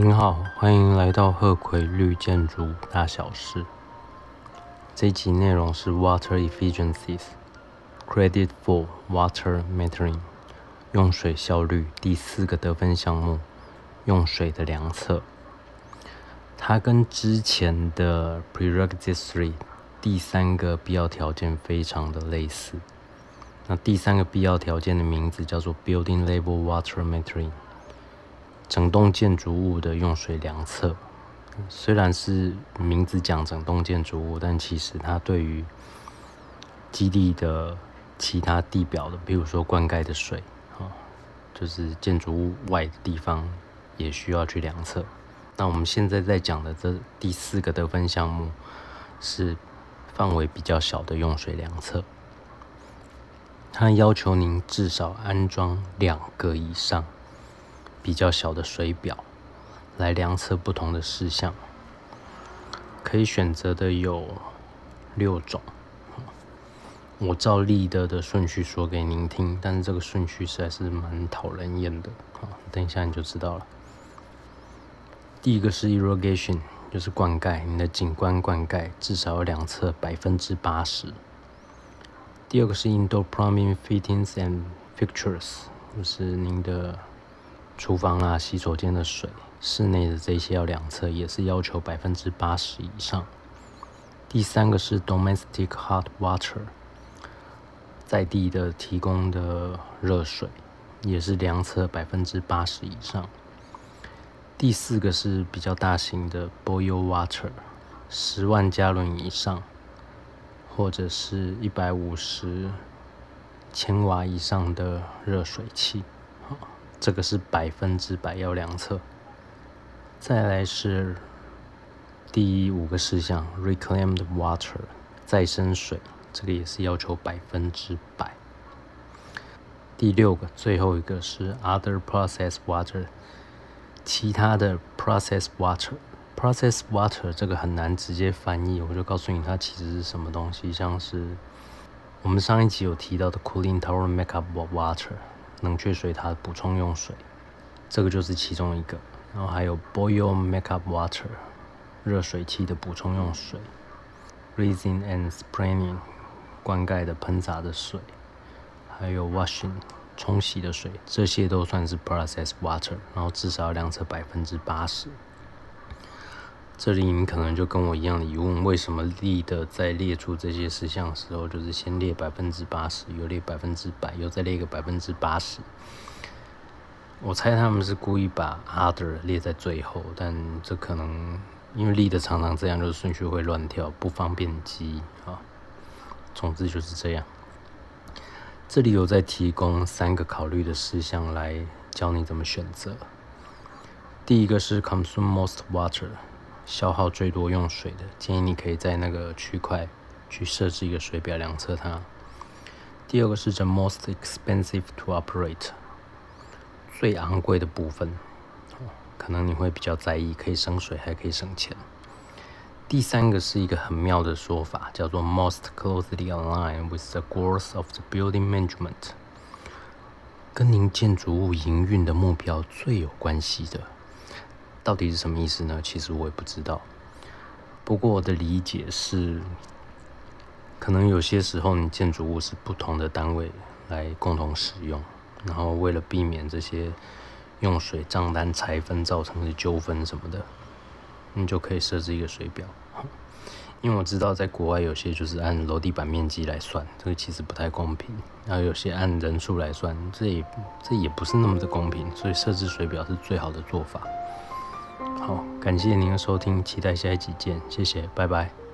您好，欢迎来到鹤葵绿建筑大小事。这集内容是 Water Efficiencies Credit for Water Metering 用水效率第四个得分项目，用水的量测。它跟之前的 Prerequisite Three 第三个必要条件非常的类似。那第三个必要条件的名字叫做 Building Level Water Metering。整栋建筑物的用水量测，虽然是名字讲整栋建筑物，但其实它对于基地的其他地表的，比如说灌溉的水，啊，就是建筑物外的地方，也需要去量测。那我们现在在讲的这第四个得分项目，是范围比较小的用水量测，它要求您至少安装两个以上。比较小的水表来量测不同的事项，可以选择的有六种。我照立德的顺序说给您听，但是这个顺序实在是蛮讨人厌的啊！等一下你就知道了。第一个是 irrigation，就是灌溉，你的景观灌溉至少要量测百分之八十。第二个是 indoor plumbing fittings and fixtures，就是您的。厨房啊，洗手间的水，室内的这些要量测，也是要求百分之八十以上。第三个是 domestic hot water，在地的提供的热水，也是量测百分之八十以上。第四个是比较大型的 boil water，十万加仑以上，或者是一百五十千瓦以上的热水器。这个是百分之百要量测。再来是第五个事项，reclaimed water，再生水，这个也是要求百分之百。第六个，最后一个是 other process water，其他的 process water。process water 这个很难直接翻译，我就告诉你它其实是什么东西，像是我们上一集有提到的 cooling tower makeup water。冷却水塔补充用水，这个就是其中一个。然后还有 boil makeup water 热水器的补充用水，rinsing and spraying 灌溉的喷洒的水，还有 washing 冲洗的水，这些都算是 process water。然后至少要量测百分之八十。这里你可能就跟我一样疑问：为什么立的在列出这些事项的时候，就是先列百分之八十，又列百分之百，又再列一个百分之八十？我猜他们是故意把 other 列在最后，但这可能因为立的常常这样，就是顺序会乱跳，不方便记啊。总之就是这样。这里有在提供三个考虑的事项来教你怎么选择。第一个是 consume most water。消耗最多用水的，建议你可以在那个区块去设置一个水表量测它。第二个是 the most expensive to operate，最昂贵的部分，可能你会比较在意，可以省水还可以省钱。第三个是一个很妙的说法，叫做 most closely aligned with the goals of the building management，跟您建筑物营运的目标最有关系的。到底是什么意思呢？其实我也不知道。不过我的理解是，可能有些时候你建筑物是不同的单位来共同使用，然后为了避免这些用水账单拆分造成的纠纷什么的，你就可以设置一个水表。因为我知道在国外有些就是按楼地板面积来算，这个其实不太公平；然后有些按人数来算，这也这也不是那么的公平，所以设置水表是最好的做法。好，感谢您的收听，期待下一集见，谢谢，拜拜。